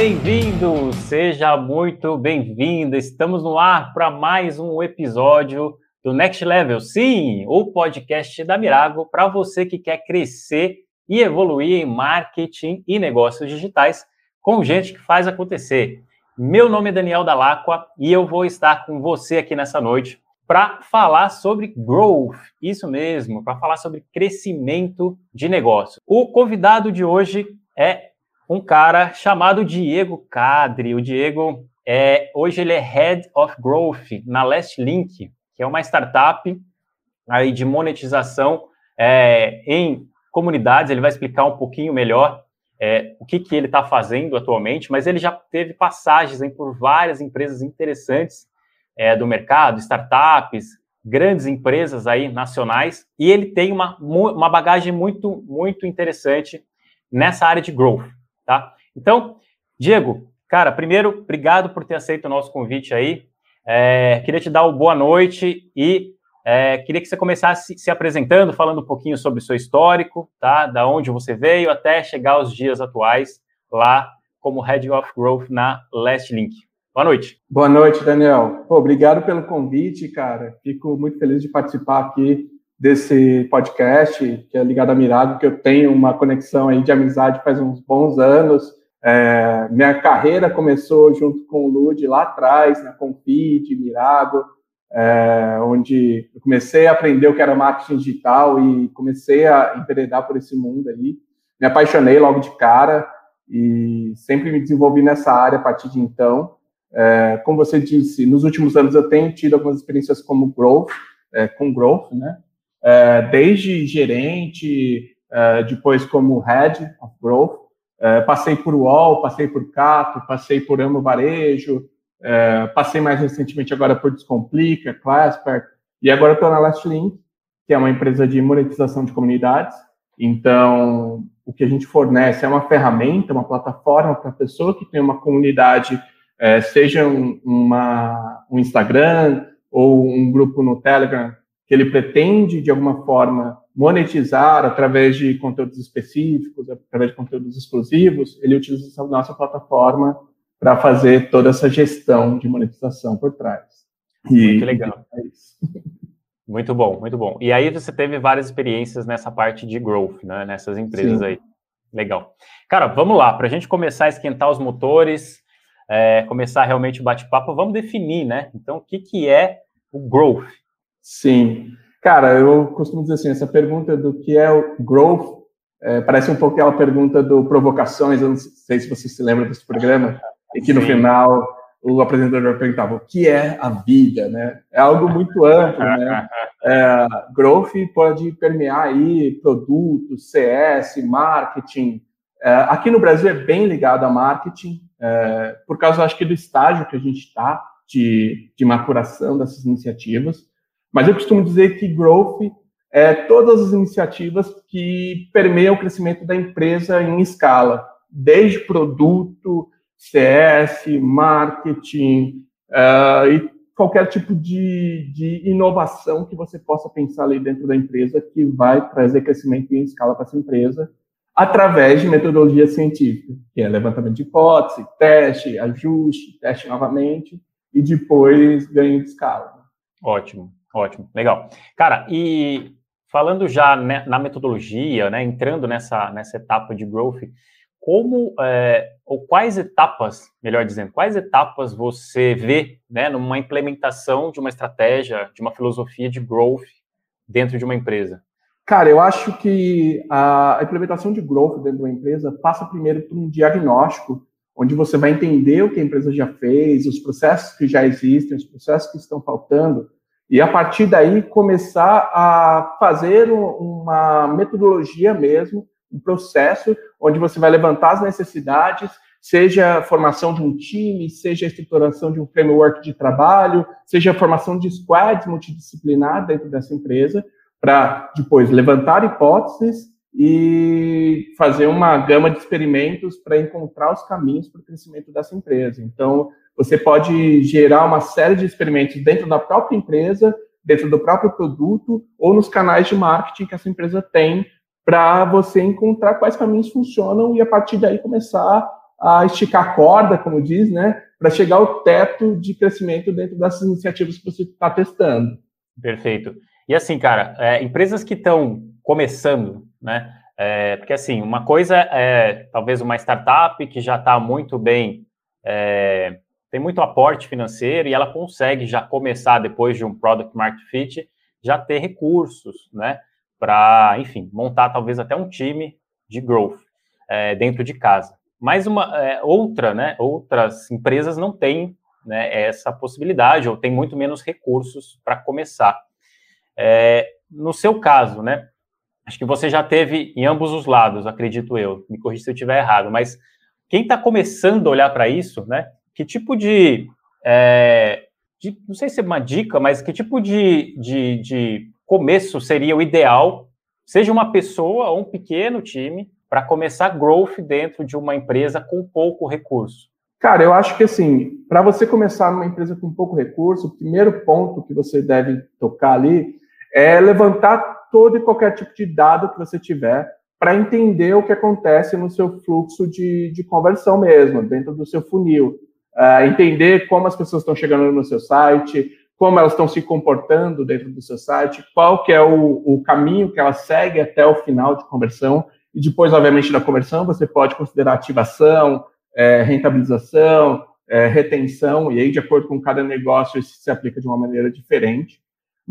bem-vindo, seja muito bem-vinda. Estamos no ar para mais um episódio do Next Level. Sim, o podcast da Mirago para você que quer crescer e evoluir em marketing e negócios digitais com gente que faz acontecer. Meu nome é Daniel Dalacqua e eu vou estar com você aqui nessa noite para falar sobre growth, isso mesmo, para falar sobre crescimento de negócio. O convidado de hoje é um cara chamado Diego Cadre. O Diego é hoje ele é Head of Growth na Last Link, que é uma startup aí de monetização é, em comunidades. Ele vai explicar um pouquinho melhor é, o que, que ele está fazendo atualmente, mas ele já teve passagens hein, por várias empresas interessantes é, do mercado, startups, grandes empresas aí nacionais, e ele tem uma, uma bagagem muito, muito interessante nessa área de growth tá? Então, Diego, cara, primeiro, obrigado por ter aceito o nosso convite aí. É, queria te dar uma boa noite e é, queria que você começasse se apresentando, falando um pouquinho sobre o seu histórico, tá? Da onde você veio até chegar aos dias atuais lá como Head of Growth na Last Link. Boa noite. Boa noite, Daniel. Pô, obrigado pelo convite, cara. Fico muito feliz de participar aqui desse podcast, que é ligado a Mirago, que eu tenho uma conexão aí de amizade faz uns bons anos. É, minha carreira começou junto com o Lud lá atrás, na Confit, Mirago, é, onde eu comecei a aprender o que era marketing digital e comecei a enveredar por esse mundo aí. Me apaixonei logo de cara e sempre me desenvolvi nessa área a partir de então. É, como você disse, nos últimos anos eu tenho tido algumas experiências como growth, é, com growth, né? É, desde gerente, é, depois como Head of Growth, é, passei por UOL, passei por Cato, passei por Amo Varejo, passei mais recentemente agora por Descomplica, Clasper, e agora estou na Lastlink, que é uma empresa de monetização de comunidades. Então, o que a gente fornece é uma ferramenta, uma plataforma para a pessoa que tem uma comunidade, seja um, uma, um Instagram ou um grupo no Telegram que ele pretende, de alguma forma, monetizar através de conteúdos específicos, através de conteúdos exclusivos, ele utiliza essa nossa plataforma para fazer toda essa gestão de monetização por trás. E, muito legal. É muito bom, muito bom. E aí você teve várias experiências nessa parte de growth, né? Nessas empresas Sim. aí. Legal. Cara, vamos lá. Para a gente começar a esquentar os motores, é, começar realmente o bate-papo, vamos definir, né? Então, o que, que é o growth? Sim. Cara, eu costumo dizer assim, essa pergunta do que é o growth é, parece um pouco aquela pergunta do Provocações, eu não sei se você se lembra desse programa, e que no Sim. final o apresentador perguntava o que é a vida, né? É algo muito amplo, né? É, growth pode permear aí produtos, CS, marketing. É, aqui no Brasil é bem ligado a marketing, é, por causa, acho que, do estágio que a gente está de, de maturação dessas iniciativas. Mas eu costumo dizer que growth é todas as iniciativas que permeiam o crescimento da empresa em escala, desde produto, CS, marketing uh, e qualquer tipo de, de inovação que você possa pensar ali dentro da empresa que vai trazer crescimento em escala para essa empresa através de metodologia científica, que é levantamento de hipótese, teste, ajuste, teste novamente e depois ganho de escala. Ótimo. Ótimo, legal. Cara, e falando já né, na metodologia, né, entrando nessa, nessa etapa de growth, como é, ou quais etapas, melhor dizendo, quais etapas você vê né, numa implementação de uma estratégia, de uma filosofia de growth dentro de uma empresa? Cara, eu acho que a implementação de growth dentro de uma empresa passa primeiro por um diagnóstico, onde você vai entender o que a empresa já fez, os processos que já existem, os processos que estão faltando, e a partir daí começar a fazer uma metodologia mesmo, um processo onde você vai levantar as necessidades, seja a formação de um time, seja a estruturação de um framework de trabalho, seja a formação de squads multidisciplinar dentro dessa empresa, para depois levantar hipóteses e fazer uma gama de experimentos para encontrar os caminhos para o crescimento dessa empresa. Então, você pode gerar uma série de experimentos dentro da própria empresa, dentro do próprio produto ou nos canais de marketing que essa empresa tem para você encontrar quais caminhos funcionam e a partir daí começar a esticar a corda, como diz, né, para chegar ao teto de crescimento dentro dessas iniciativas que você está testando. Perfeito. E assim, cara, é, empresas que estão começando, né? É, porque assim, uma coisa é talvez uma startup que já está muito bem, é, tem muito aporte financeiro e ela consegue já começar depois de um product market fit, já ter recursos, né? Para, enfim, montar talvez até um time de growth é, dentro de casa. Mas uma é, outra, né? Outras empresas não têm né, essa possibilidade ou tem muito menos recursos para começar. É, no seu caso, né? Acho que você já teve em ambos os lados, acredito eu. Me corrija se eu estiver errado, mas quem está começando a olhar para isso, né? Que tipo de, é, de, não sei se é uma dica, mas que tipo de, de, de começo seria o ideal, seja uma pessoa ou um pequeno time, para começar growth dentro de uma empresa com pouco recurso? Cara, eu acho que assim, para você começar numa empresa com pouco recurso, o primeiro ponto que você deve tocar ali é levantar todo e qualquer tipo de dado que você tiver para entender o que acontece no seu fluxo de, de conversão mesmo, dentro do seu funil. Uh, entender como as pessoas estão chegando no seu site, como elas estão se comportando dentro do seu site, qual que é o, o caminho que elas seguem até o final de conversão. E depois, obviamente, da conversão, você pode considerar ativação, é, rentabilização, é, retenção, e aí, de acordo com cada negócio, isso se aplica de uma maneira diferente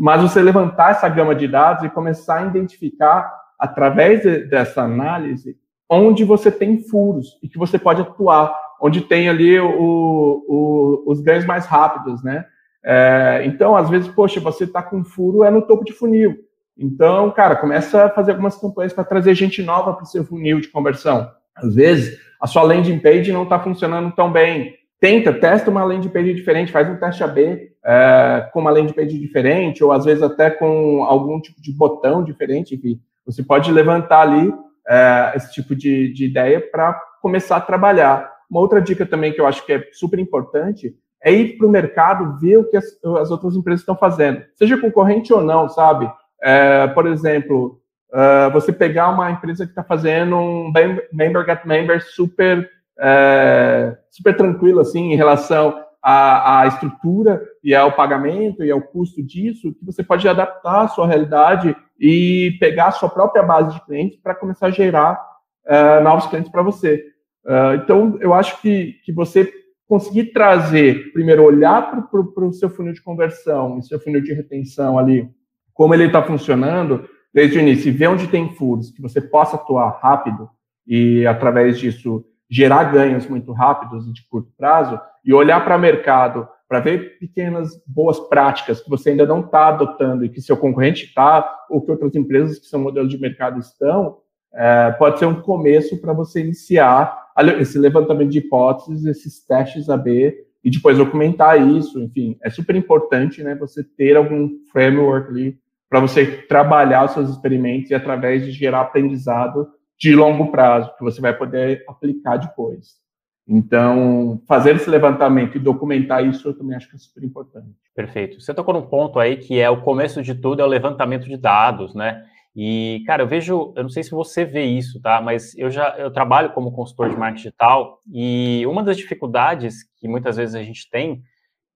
mas você levantar essa gama de dados e começar a identificar, através de, dessa análise, onde você tem furos e que você pode atuar, onde tem ali o, o, os ganhos mais rápidos, né? É, então, às vezes, poxa, você está com furo, é no topo de funil. Então, cara, começa a fazer algumas campanhas para trazer gente nova para o seu funil de conversão. Às vezes, a sua landing page não está funcionando tão bem tenta, testa uma landing page diferente, faz um teste AB é, com uma landing page diferente, ou às vezes até com algum tipo de botão diferente, enfim. Você pode levantar ali é, esse tipo de, de ideia para começar a trabalhar. Uma outra dica também que eu acho que é super importante é ir para o mercado, ver o que as, as, outras empresas estão fazendo, seja concorrente ou não, sabe? É, por exemplo, uh, você pegar uma empresa que está fazendo um member get member super é, super tranquilo assim em relação à, à, estrutura e ao pagamento e ao custo disso, que você pode adaptar a sua realidade e pegar a sua própria base de clientes para começar a gerar é, novos clientes para você. É, então, eu acho que, que você conseguir trazer, primeiro, olhar para o seu funil de conversão e seu funil de retenção ali, como ele está funcionando, desde o início, e ver onde tem furos, que você possa atuar rápido e, através disso, gerar ganhos muito rápidos e de curto prazo e olhar para o mercado para ver pequenas boas práticas que você ainda não está adotando e que seu concorrente está, ou que outras empresas que são modelos de mercado estão, é, pode ser um começo para você iniciar esse levantamento de hipóteses, esses testes AB e depois documentar isso. Enfim, é super importante né, você ter algum framework ali para você trabalhar os seus experimentos e através de gerar aprendizado de longo prazo, que você vai poder aplicar depois. Então, fazer esse levantamento e documentar isso, eu também acho que é super importante. Perfeito. Você tocou num ponto aí que é o começo de tudo, é o levantamento de dados, né? E, cara, eu vejo, eu não sei se você vê isso, tá? Mas eu já eu trabalho como consultor de marketing digital e uma das dificuldades que muitas vezes a gente tem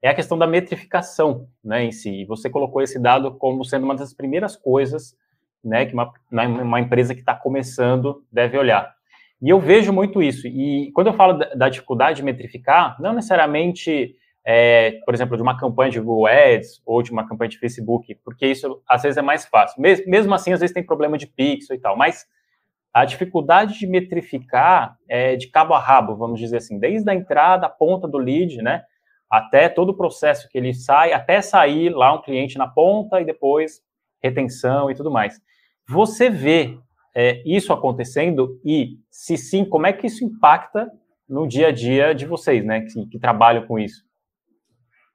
é a questão da metrificação, né, em si. E você colocou esse dado como sendo uma das primeiras coisas né, que uma, uma empresa que está começando deve olhar. E eu vejo muito isso. E quando eu falo da, da dificuldade de metrificar, não necessariamente, é, por exemplo, de uma campanha de Google Ads ou de uma campanha de Facebook, porque isso às vezes é mais fácil. Mesmo, assim, às vezes tem problema de pixel e tal, mas a dificuldade de metrificar é de cabo a rabo, vamos dizer assim, desde a entrada, a ponta do lead, né, até todo o processo que ele sai, até sair lá um cliente na ponta e depois retenção e tudo mais. Você vê é, isso acontecendo e, se sim, como é que isso impacta no dia a dia de vocês, né, que, que trabalham com isso?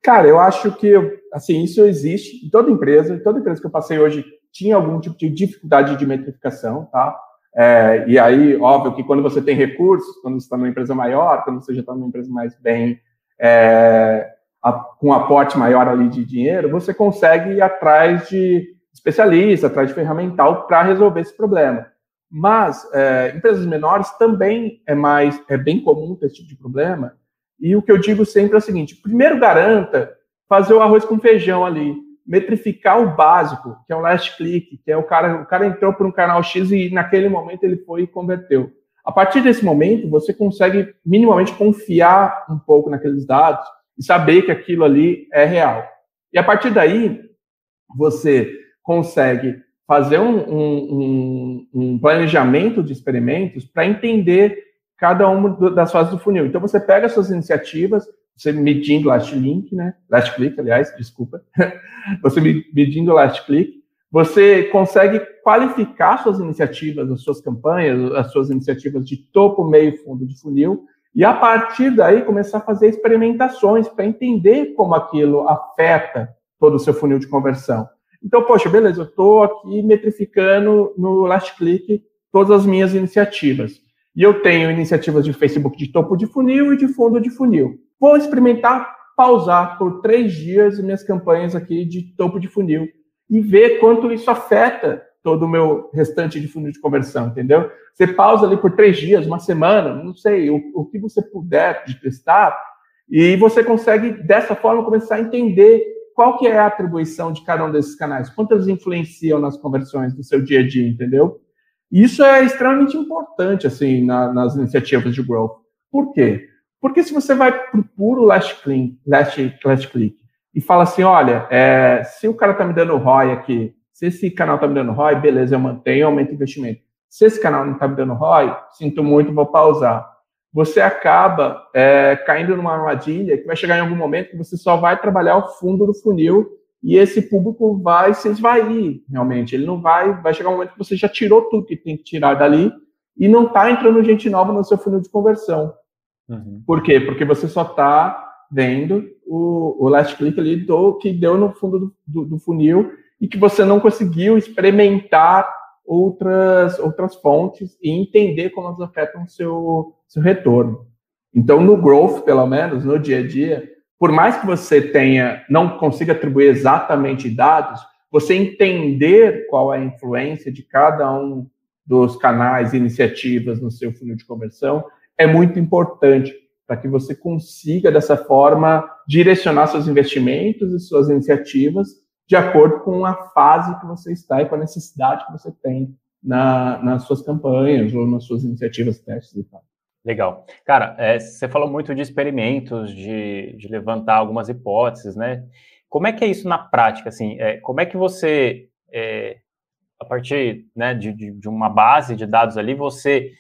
Cara, eu acho que assim isso existe em toda empresa. Em toda empresa que eu passei hoje tinha algum tipo de dificuldade de metrificação, tá? É, e aí, óbvio que quando você tem recursos, quando você está numa empresa maior, quando você já está numa empresa mais bem é, a, com um aporte maior ali de dinheiro, você consegue ir atrás de especialista, atrás de ferramental para resolver esse problema. Mas é, empresas menores também é mais é bem comum ter esse tipo de problema. E o que eu digo sempre é o seguinte: primeiro garanta fazer o arroz com feijão ali, metrificar o básico, que é o last click, que é o cara, o cara entrou por um canal X e naquele momento ele foi e converteu. A partir desse momento, você consegue minimamente confiar um pouco naqueles dados e saber que aquilo ali é real. E a partir daí, você consegue fazer um, um, um planejamento de experimentos para entender cada uma das fases do funil. Então, você pega suas iniciativas, você medindo last link, né? Last click, aliás, desculpa. você medindo last click, você consegue qualificar suas iniciativas, as suas campanhas, as suas iniciativas de topo, meio, fundo de funil, e a partir daí começar a fazer experimentações para entender como aquilo afeta todo o seu funil de conversão. Então, poxa, beleza, eu estou aqui metrificando no last click todas as minhas iniciativas. E eu tenho iniciativas de Facebook de topo de funil e de fundo de funil. Vou experimentar pausar por três dias minhas campanhas aqui de topo de funil e ver quanto isso afeta todo o meu restante de funil de conversão, entendeu? Você pausa ali por três dias, uma semana, não sei, o, o que você puder de testar, e você consegue, dessa forma, começar a entender qual que é a atribuição de cada um desses canais, quantas influenciam nas conversões do seu dia a dia, entendeu? Isso é extremamente importante, assim, na, nas iniciativas de growth. Por quê? Porque se você vai para o puro last click, last, last click e fala assim, olha, é, se o cara está me dando ROI aqui, se esse canal está me dando ROI, beleza, eu mantenho, aumento o investimento. Se esse canal não está me dando ROI, sinto muito, vou pausar você acaba é, caindo numa armadilha que vai chegar em algum momento que você só vai trabalhar o fundo do funil e esse público vai se esvair, realmente. Ele não vai, vai chegar um momento que você já tirou tudo que tem que tirar dali e não está entrando gente nova no seu funil de conversão. Uhum. Por quê? Porque você só está vendo o, o last click ali do que deu no fundo do, do, do funil e que você não conseguiu experimentar outras, outras fontes e entender como elas afetam o seu, seu retorno. Então, no growth, pelo menos, no dia a dia, por mais que você tenha, não consiga atribuir exatamente dados, você entender qual é a influência de cada um dos canais e iniciativas no seu funil de conversão é muito importante para que você consiga, dessa forma, direcionar seus investimentos e suas iniciativas de acordo com a fase que você está e com a necessidade que você tem na, nas suas campanhas ou nas suas iniciativas, testes e tal. Legal. Cara, é, você falou muito de experimentos, de, de, levantar algumas hipóteses, né? Como é que é isso na prática, assim? É, como é que você, é, a partir né, de, de, uma base de dados ali, você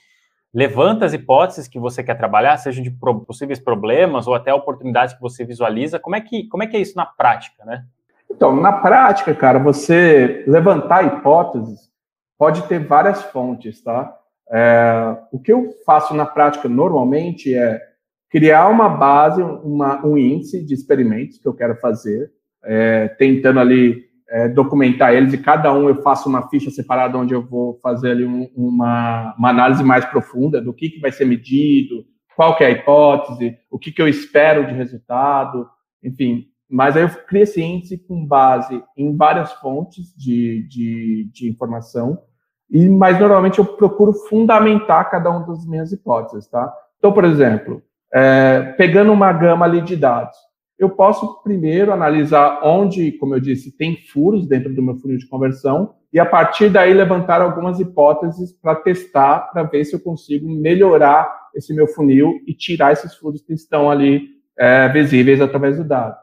levanta as hipóteses que você quer trabalhar, sejam de pro, possíveis problemas ou até oportunidades que você visualiza. Como é que, como é, que é isso na prática, né? Então, na prática, cara, você levantar hipóteses pode ter várias fontes, tá? É, o que eu faço na prática normalmente é criar uma base, uma, um índice de experimentos que eu quero fazer, é, tentando ali é, documentar eles, e cada um eu faço uma ficha separada onde eu vou fazer ali um, uma, uma, análise mais profunda do que, que vai ser medido, qual que é a hipótese, o que, que eu espero de resultado, enfim, mas aí eu crio esse índice com base em várias fontes de, de, de informação, e mas normalmente eu procuro fundamentar cada uma das minhas hipóteses, tá? Então, por exemplo, é, pegando uma gama ali de dados, eu posso primeiro analisar onde, como eu disse, tem furos dentro do meu funil de conversão, e a partir daí levantar algumas hipóteses para testar, para ver se eu consigo melhorar esse meu funil e tirar esses furos que estão ali é, visíveis através do dado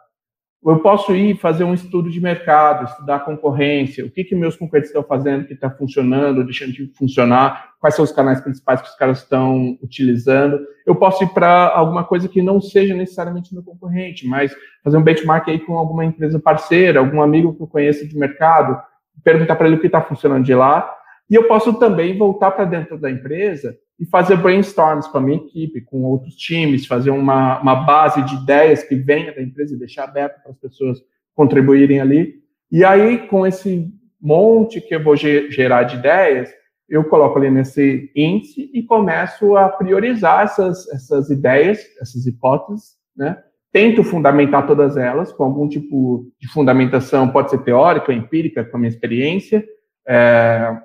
eu posso ir fazer um estudo de mercado, estudar concorrência, o que, que meus concorrentes estão fazendo que está funcionando, deixando de funcionar, quais são os canais principais que os caras estão utilizando. Eu posso ir para alguma coisa que não seja necessariamente meu concorrente, mas fazer um benchmark aí com alguma empresa parceira, algum amigo que eu conheça de mercado, perguntar para ele o que está funcionando de lá. E eu posso também voltar para dentro da empresa e fazer brainstorms com a minha equipe, com outros times, fazer uma, uma base de ideias que venha da empresa e deixar aberto para as pessoas contribuírem ali. E aí, com esse monte que eu vou gerar de ideias, eu coloco ali nesse índice e começo a priorizar essas, essas ideias, essas hipóteses, né? Tento fundamentar todas elas com algum tipo de fundamentação, pode ser teórica, empírica, com a minha experiência, é,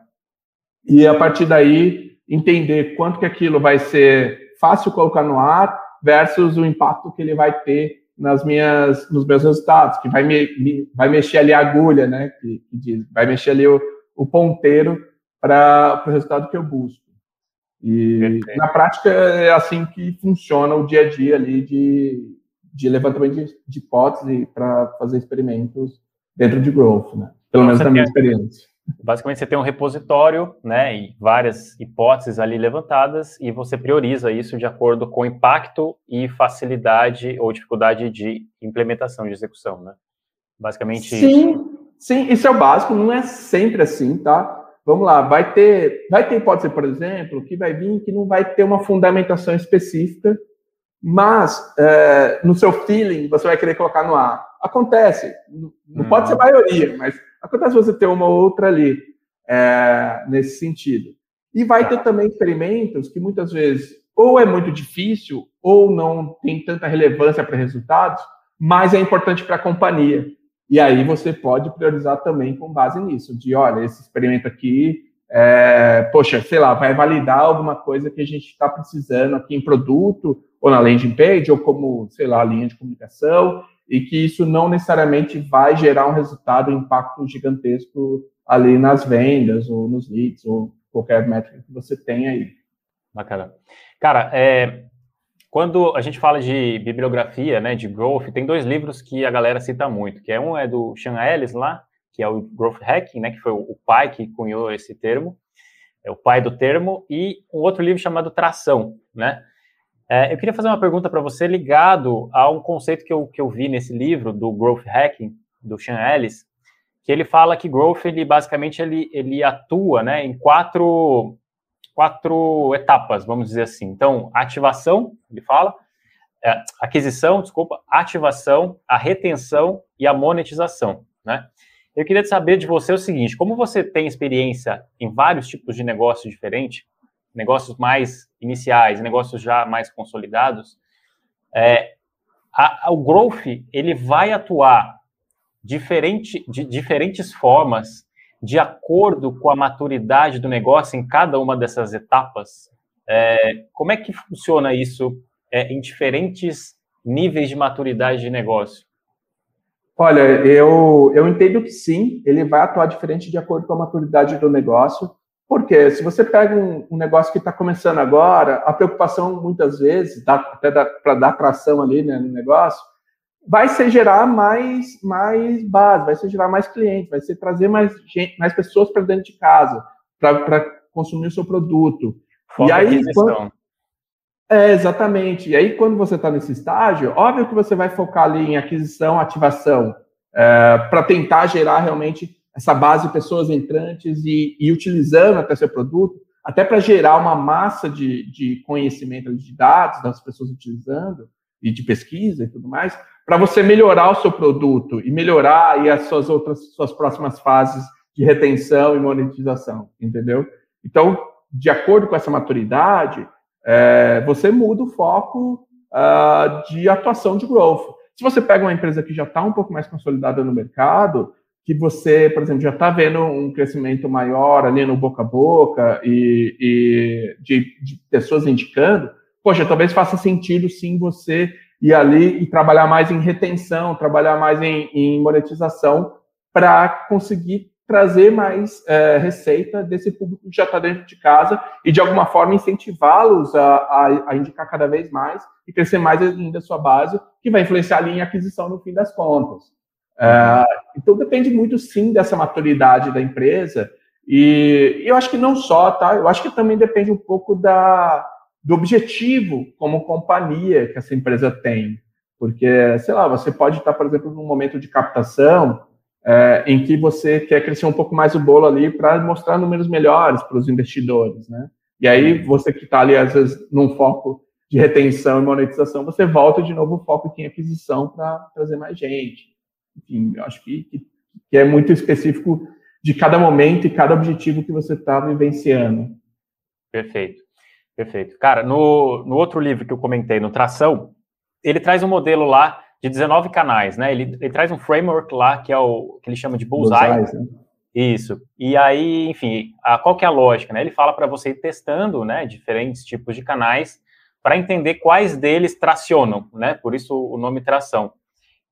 e a partir daí entender quanto que aquilo vai ser fácil colocar no ar versus o impacto que ele vai ter nas minhas, nos meus resultados, que vai, me, me vai mexer ali a agulha, né? Que, que vai mexer ali o, o ponteiro para o resultado que eu busco. E Perfeito. na prática é assim que funciona o dia a dia ali de, de levantamento de, de hipótese para fazer experimentos dentro de growth, né? Pelo então, menos na minha experiência. Basicamente, você tem um repositório, né, e várias hipóteses ali levantadas, e você prioriza isso de acordo com impacto e facilidade ou dificuldade de implementação, de execução, né? Basicamente sim, isso. Sim, isso é o básico, não é sempre assim, tá? Vamos lá, vai ter, vai ter hipótese, por exemplo, que vai vir que não vai ter uma fundamentação específica, mas é, no seu feeling você vai querer colocar no ar. Acontece, não hum. pode ser a maioria, mas Acontece você ter uma outra ali é, nesse sentido. E vai ter tá. também experimentos que muitas vezes ou é muito difícil ou não tem tanta relevância para resultados, mas é importante para a companhia. E aí você pode priorizar também com base nisso, de olha, esse experimento aqui, é, poxa, sei lá, vai validar alguma coisa que a gente está precisando aqui em produto, ou na landing page, ou como, sei lá, linha de comunicação, e que isso não necessariamente vai gerar um resultado, um impacto gigantesco ali nas vendas ou nos leads ou qualquer métrica que você tenha aí. Bacana. Cara, é, quando a gente fala de bibliografia, né, de growth, tem dois livros que a galera cita muito, que é um é do Sean Ellis lá, que é o Growth Hacking, né, que foi o pai que cunhou esse termo, é o pai do termo, e um outro livro chamado Tração, né, é, eu queria fazer uma pergunta para você ligado a um conceito que eu, que eu vi nesse livro do Growth Hacking, do Sean Ellis, que ele fala que growth, ele basicamente ele, ele atua né, em quatro, quatro etapas, vamos dizer assim. Então, ativação, ele fala, é, aquisição, desculpa, ativação, a retenção e a monetização, né? Eu queria saber de você o seguinte, como você tem experiência em vários tipos de negócios diferentes, negócios mais iniciais, negócios já mais consolidados, é, a, a, o growth ele vai atuar diferente, de diferentes formas de acordo com a maturidade do negócio em cada uma dessas etapas. É, como é que funciona isso é, em diferentes níveis de maturidade de negócio? Olha, eu, eu entendo que sim, ele vai atuar diferente de acordo com a maturidade do negócio. Porque se você pega um, um negócio que está começando agora, a preocupação muitas vezes, dá, até para dar tração ali né, no negócio, vai ser gerar mais, mais base, vai ser gerar mais clientes, vai ser trazer mais, gente, mais pessoas para dentro de casa, para consumir o seu produto. Foca e aí, quando... É, exatamente. E aí, quando você está nesse estágio, óbvio que você vai focar ali em aquisição, ativação, é, para tentar gerar realmente essa base de pessoas entrantes e, e utilizando até seu produto, até para gerar uma massa de, de conhecimento de dados das pessoas utilizando e de pesquisa e tudo mais, para você melhorar o seu produto e melhorar aí as suas outras suas próximas fases de retenção e monetização, entendeu? Então, de acordo com essa maturidade, é, você muda o foco uh, de atuação de growth. Se você pega uma empresa que já está um pouco mais consolidada no mercado, que você, por exemplo, já está vendo um crescimento maior ali no boca a boca e, e de, de, pessoas indicando, poxa, talvez faça sentido sim você ir ali e trabalhar mais em retenção, trabalhar mais em, em monetização para conseguir trazer mais é, receita desse público que já está dentro de casa e de alguma forma incentivá-los a, a, a, indicar cada vez mais e crescer mais ainda a sua base, que vai influenciar ali em aquisição no fim das contas. É, então depende muito sim dessa maturidade da empresa. E, eu acho que não só, tá? Eu acho que também depende um pouco da, do objetivo como companhia que essa empresa tem. Porque, sei lá, você pode estar, por exemplo, num momento de captação é, em que você quer crescer um pouco mais o bolo ali para mostrar números melhores para os investidores, né? E aí, você que está ali, às vezes, num foco de retenção e monetização, você volta de novo o foco em aquisição para trazer mais gente enfim, eu acho que, que, é muito específico de cada momento e cada objetivo que você está vivenciando. Perfeito, perfeito. Cara, no, no outro livro que eu comentei, no Tração, ele traz um modelo lá de 19 canais, né? Ele, ele traz um framework lá que é o que ele chama de Bullseye. Bullseye né? Isso. E aí, enfim, a, qual que é a lógica, né? Ele fala para você ir testando, né, diferentes tipos de canais para entender quais deles tracionam, né? Por isso o nome tração.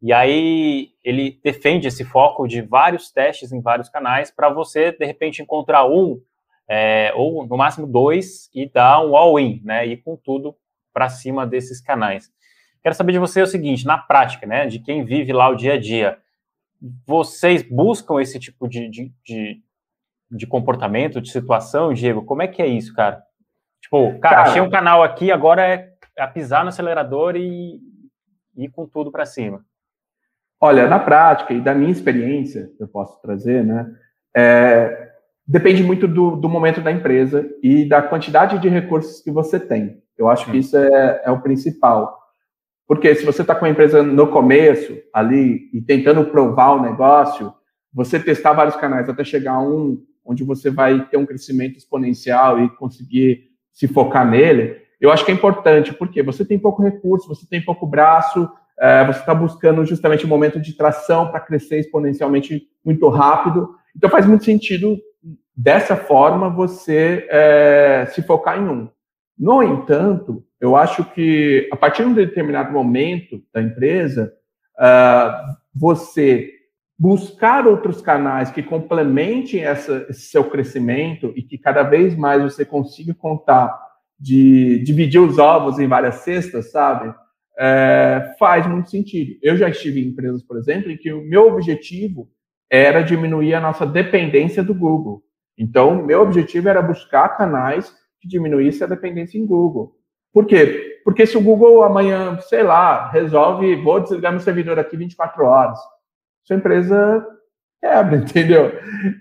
E aí ele defende esse foco de vários testes em vários canais para você, de repente, encontrar um é, ou no máximo dois e dar um all-in, né? E com tudo para cima desses canais. Quero saber de você o seguinte, na prática, né? De quem vive lá o dia a dia, vocês buscam esse tipo de, de, de, de comportamento, de situação, Diego? Como é que é isso, cara? Tipo, cara, cara achei um canal aqui, agora é, é pisar no acelerador e ir com tudo para cima. Olha, na prática e da minha experiência, eu posso trazer, né? É, depende muito do, do, momento da empresa e da quantidade de recursos que você tem. Eu acho que isso é, é o principal. Porque se você está com a empresa no começo, ali, e tentando provar o negócio, você testar vários canais até chegar a um onde você vai ter um crescimento exponencial e conseguir se focar nele, eu acho que é importante, porque você tem pouco recurso, você tem pouco braço, é, você está buscando justamente um momento de tração para crescer exponencialmente muito rápido. Então faz muito sentido, dessa forma, você é, se focar em um. No entanto, eu acho que a partir de um determinado momento da empresa, uh, você buscar outros canais que complementem essa, esse seu crescimento e que cada vez mais você consiga contar de dividir os ovos em várias cestas, sabe? É, faz muito sentido. Eu já estive em empresas, por exemplo, em que o meu objetivo era diminuir a nossa dependência do Google. Então, meu objetivo era buscar canais que diminuíssem a dependência em Google. Por quê? Porque se o Google amanhã, sei lá, resolve, vou desligar meu servidor aqui 24 horas, sua empresa quebra, entendeu?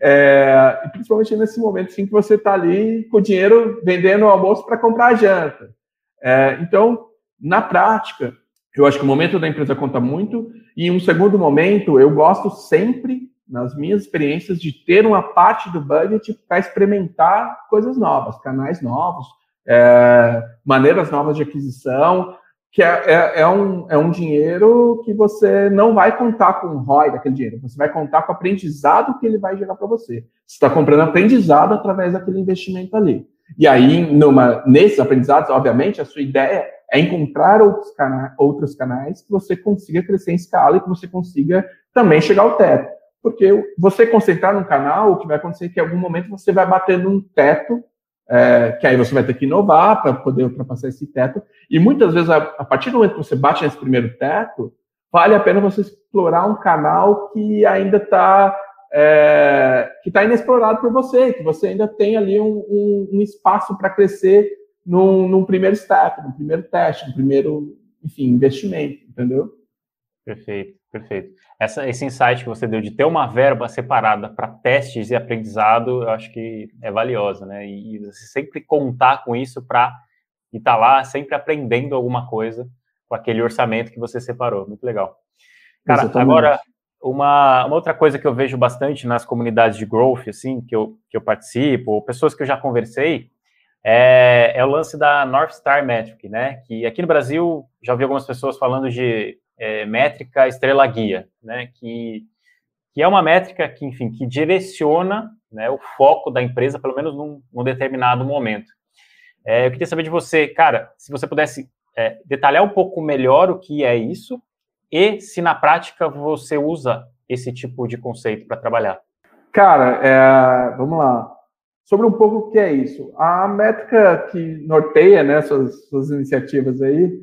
É, principalmente nesse momento assim, que você está ali com o dinheiro vendendo o almoço para comprar a janta. É, então, na prática, eu acho que o momento da empresa conta muito. E um segundo momento, eu gosto sempre, nas minhas experiências, de ter uma parte do budget para experimentar coisas novas, canais novos, é, maneiras novas de aquisição, que é, é, é, um, é um dinheiro que você não vai contar com o ROI daquele dinheiro, você vai contar com o aprendizado que ele vai gerar para você. Você está comprando aprendizado através daquele investimento ali. E aí, numa, nesses aprendizados, obviamente, a sua ideia é encontrar outros, outros canais que você consiga crescer em escala e que você consiga também chegar ao teto. Porque você concentrar num canal, o que vai acontecer é que em algum momento você vai bater num teto, é, que aí você vai ter que inovar para poder ultrapassar esse teto. E muitas vezes, a, a partir do momento que você bate nesse primeiro teto, vale a pena você explorar um canal que ainda está é, que está inexplorado por você, que você ainda tem ali um, um, um espaço para crescer num, num, primeiro step, num primeiro teste, num primeiro, enfim, investimento, entendeu? Perfeito, perfeito. Essa, esse insight que você deu de ter uma verba separada para testes e aprendizado, eu acho que é valiosa, né? E, e você sempre contar com isso para estar tá lá sempre aprendendo alguma coisa com aquele orçamento que você separou. Muito legal. Cara, Exatamente. agora uma, uma, outra coisa que eu vejo bastante nas comunidades de growth, assim, que eu, que eu participo, ou pessoas que eu já conversei, é, é, o lance da North Star Metric, né? Que aqui no Brasil já vi algumas pessoas falando de é, métrica estrela guia, né? Que, que é uma métrica que, enfim, que direciona né, o foco da empresa, pelo menos num, num determinado momento. É, eu queria saber de você, cara, se você pudesse é, detalhar um pouco melhor o que é isso e se na prática você usa esse tipo de conceito para trabalhar. Cara, é, vamos lá. Sobre um pouco o que é isso. A métrica que norteia né, suas, suas iniciativas aí,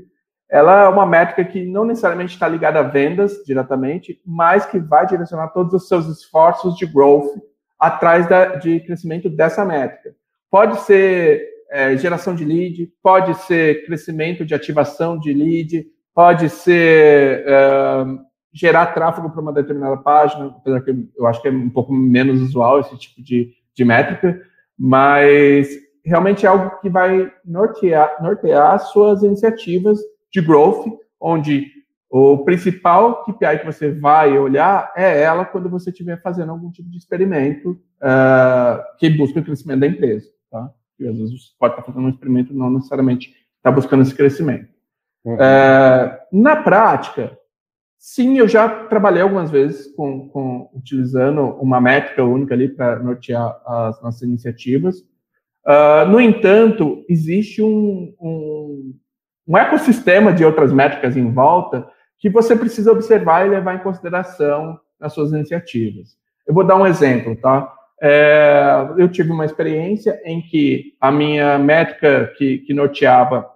ela é uma métrica que não necessariamente está ligada a vendas diretamente, mas que vai direcionar todos os seus esforços de growth atrás da, de crescimento dessa métrica. Pode ser é, geração de lead, pode ser crescimento de ativação de lead, pode ser uh, gerar tráfego para uma determinada página, apesar que eu acho que é um pouco menos usual esse tipo de, de métrica, mas realmente é algo que vai nortear, nortear suas iniciativas de growth, onde o principal KPI que você vai olhar é ela quando você estiver fazendo algum tipo de experimento uh, que busca o crescimento da empresa. Tá? E às vezes você pode estar fazendo um experimento não necessariamente está buscando esse crescimento. Uhum. É, na prática, Sim, eu já trabalhei algumas vezes com, com utilizando uma métrica única ali para nortear as nossas iniciativas. Uh, no entanto, existe um, um, um, ecossistema de outras métricas em volta que você precisa observar e levar em consideração nas suas iniciativas. Eu vou dar um exemplo, tá? É, eu tive uma experiência em que a minha métrica que, que norteava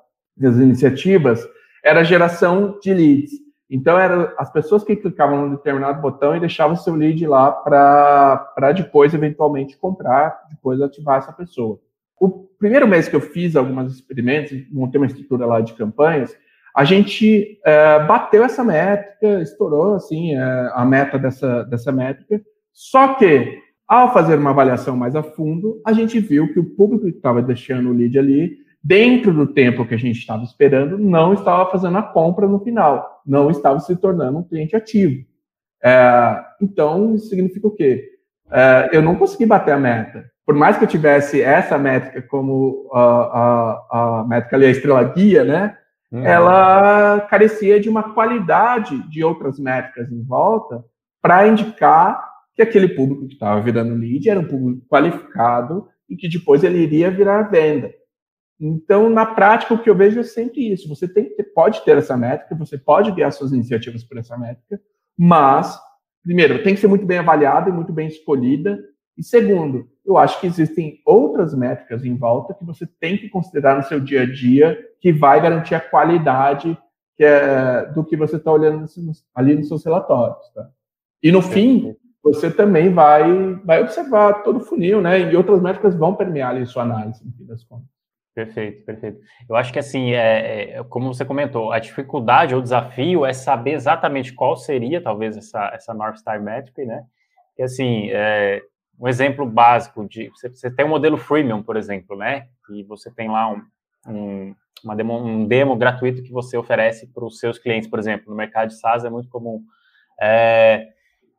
as iniciativas era a geração de leads. Então, era as pessoas que clicavam num determinado botão e deixavam seu lead lá para depois, eventualmente, comprar, depois ativar essa pessoa. O primeiro mês que eu fiz alguns experimentos, montei uma estrutura lá de campanhas, a gente é, bateu essa métrica, estourou assim é, a meta dessa, dessa métrica, só que ao fazer uma avaliação mais a fundo, a gente viu que o público que estava deixando o lead ali, dentro do tempo que a gente estava esperando, não estava fazendo a compra no final, não estava se tornando um cliente ativo. É, então, isso significa o quê? É, eu não consegui bater a meta. Por mais que eu tivesse essa métrica como a, a, a métrica ali, a estrela guia, né? Uhum. Ela carecia de uma qualidade de outras métricas em volta para indicar que aquele público que estava virando lead era um público qualificado e que depois ele iria virar venda. Então, na prática, o que eu vejo é sempre isso. Você tem que, pode ter essa métrica, você pode guiar suas iniciativas por essa métrica, mas, primeiro, tem que ser muito bem avaliada e muito bem escolhida. E segundo, eu acho que existem outras métricas em volta que você tem que considerar no seu dia a dia, que vai garantir a qualidade que é, do que você está olhando ali nos seus relatórios. Tá? E no fim, você também vai, vai observar todo o funil, né? E outras métricas vão permear ali sua análise, no fim das contas. Perfeito, perfeito. Eu acho que assim, é, é, como você comentou, a dificuldade ou desafio é saber exatamente qual seria, talvez, essa, essa North Star Metric, né? Que assim, é, um exemplo básico de você, você, tem um modelo freemium, por exemplo, né? E você tem lá um, um, uma demo, um demo gratuito que você oferece para os seus clientes, por exemplo, no mercado de SaaS é muito comum. É,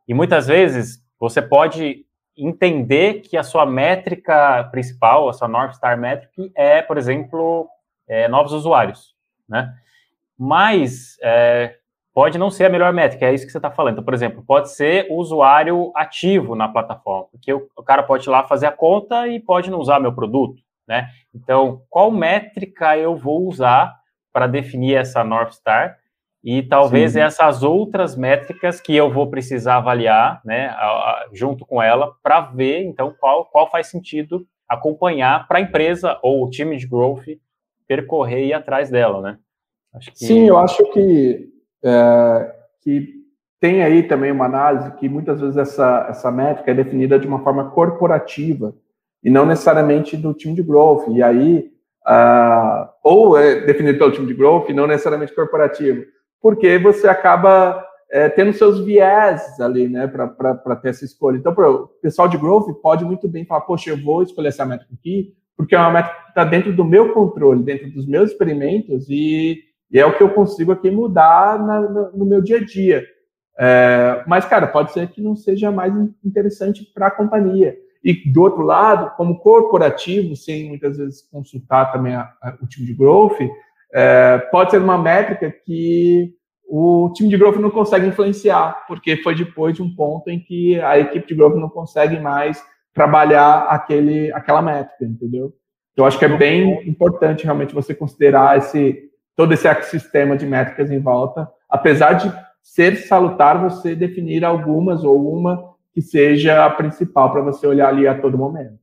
e muitas vezes você pode entender que a sua métrica principal, a sua North Star Metric, é, por exemplo, é, novos usuários, né? Mas é, pode não ser a melhor métrica, é isso que você está falando. Então, por exemplo, pode ser o usuário ativo na plataforma, porque o, o cara pode ir lá fazer a conta e pode não usar meu produto, né? Então, qual métrica eu vou usar para definir essa North Star? E talvez Sim. essas outras métricas que eu vou precisar avaliar, né, junto com ela, para ver, então, qual, qual faz sentido acompanhar para a empresa ou o time de growth percorrer e ir atrás dela, né? Que... Sim, eu acho que, é, que tem aí também uma análise que muitas vezes essa, essa métrica é definida de uma forma corporativa e não necessariamente do time de growth. E aí, uh, ou é definido pelo time de growth e não necessariamente corporativo porque você acaba é, tendo seus viés ali, né, para ter essa escolha. Então, o pessoal de growth pode muito bem falar, poxa, eu vou escolher essa métrica aqui, porque é uma métrica que está dentro do meu controle, dentro dos meus experimentos, e, e é o que eu consigo aqui mudar na, no, no meu dia a dia. É, mas, cara, pode ser que não seja mais interessante para a companhia. E, do outro lado, como corporativo, sem muitas vezes consultar também o time de growth, é, pode ser uma métrica que o time de growth não consegue influenciar, porque foi depois de um ponto em que a equipe de growth não consegue mais trabalhar aquele, aquela métrica, entendeu? Eu acho que é bem importante realmente você considerar esse todo esse ecossistema de métricas em volta, apesar de ser salutar você definir algumas ou uma que seja a principal para você olhar ali a todo momento.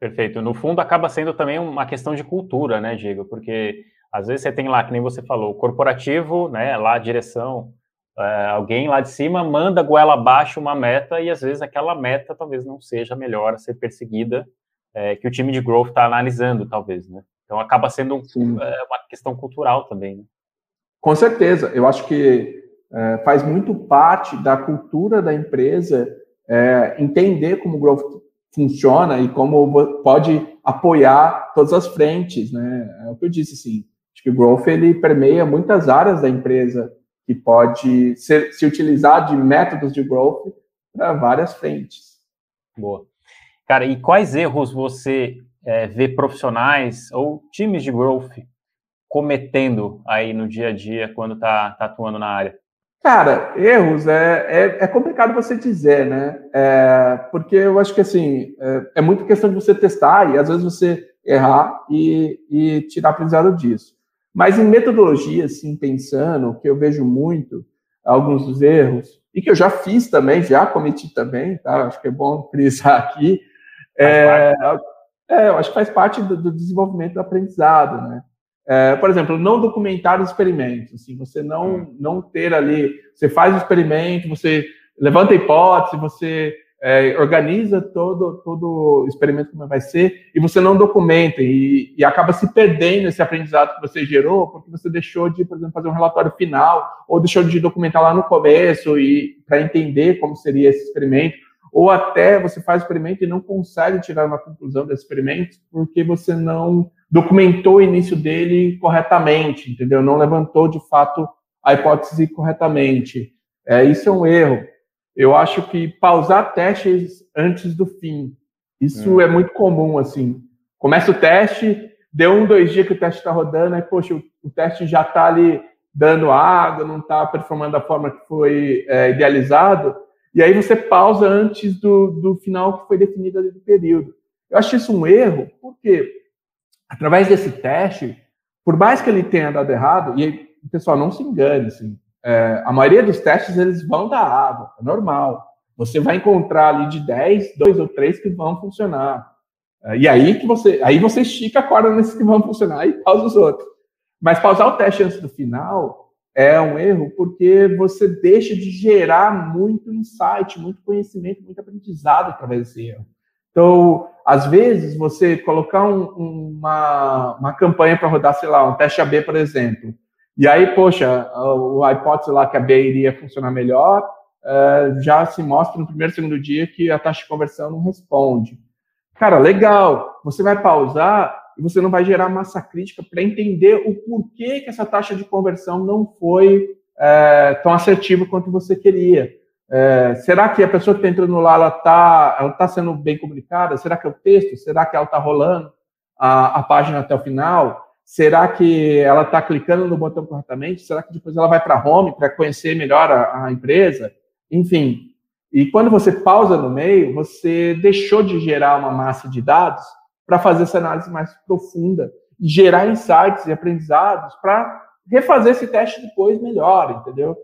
Perfeito. No fundo, acaba sendo também uma questão de cultura, né, Diego? Porque às vezes você tem lá, que nem você falou, corporativo, né, lá a direção, é, alguém lá de cima manda goela abaixo uma meta e às vezes aquela meta talvez não seja melhor a ser perseguida é, que o time de growth está analisando, talvez, né? Então acaba sendo um, é, uma questão cultural também. Né? Com certeza, eu acho que é, faz muito parte da cultura da empresa é, entender como o growth funciona e como pode apoiar todas as frentes, né? É o que eu disse, assim, Acho que o growth ele permeia muitas áreas da empresa que pode ser, se utilizar de métodos de growth para várias frentes. Boa. Cara, e quais erros você é, vê profissionais ou times de growth cometendo aí no dia a dia quando está tá atuando na área? Cara, erros é, é, é, complicado você dizer, né? É, porque eu acho que assim é, é muito questão de você testar e às vezes você errar e, e tirar aprendizado disso. Mas em metodologia, assim, pensando, que eu vejo muito alguns dos erros, e que eu já fiz também, já cometi também, tá? Acho que é bom frisar aqui. É, é, eu acho que faz parte do, do desenvolvimento do aprendizado, né? É, por exemplo, não documentar os experimentos. Assim, você não, hum. não ter ali, você faz o experimento, você levanta a hipótese, você é, organiza todo todo experimento como vai ser e você não documenta e, e, acaba se perdendo esse aprendizado que você gerou porque você deixou de, por exemplo, fazer um relatório final ou deixou de documentar lá no começo e para entender como seria esse experimento ou até você faz o experimento e não consegue tirar uma conclusão desse experimento porque você não documentou o início dele corretamente, entendeu? Não levantou de fato a hipótese corretamente. É, isso é um erro. Eu acho que pausar testes antes do fim, isso hum. é muito comum, assim. Começa o teste, deu um, dois dias que o teste está rodando, aí, poxa, o, o teste já está ali dando água, não está performando da forma que foi é, idealizado, e aí você pausa antes do, do final que foi definido ali do período. Eu acho isso um erro, porque através desse teste, por mais que ele tenha dado errado, e aí, pessoal, não se engane, assim, é, a maioria dos testes eles vão dar água, é normal. Você vai encontrar ali de 10, dois ou três que vão funcionar. É, e aí que você, aí você estica a corda nesses que vão funcionar e pausa os outros. Mas pausar o teste antes do final é um erro porque você deixa de gerar muito insight, muito conhecimento, muito aprendizado através desse erro. Então, às vezes, você colocar um, uma, uma campanha para rodar, sei lá, um teste AB, por exemplo, e aí, poxa, a, hipótese lá que a B iria funcionar melhor, uh, já se mostra no primeiro, segundo dia que a taxa de conversão não responde. Cara, legal, você vai pausar e você não vai gerar massa crítica para entender o porquê que essa taxa de conversão não foi é, tão assertiva quanto você queria. É, será que a pessoa que está entrando lá, ela está ela tá sendo bem comunicada? Será que é o texto? Será que ela está rolando a, a página até o final? Será que ela está clicando no botão corretamente? Será que depois ela vai para home para conhecer melhor a, a, empresa? Enfim. E quando você pausa no meio, você deixou de gerar uma massa de dados para fazer essa análise mais profunda gerar insights e aprendizados para refazer esse teste depois melhor, entendeu?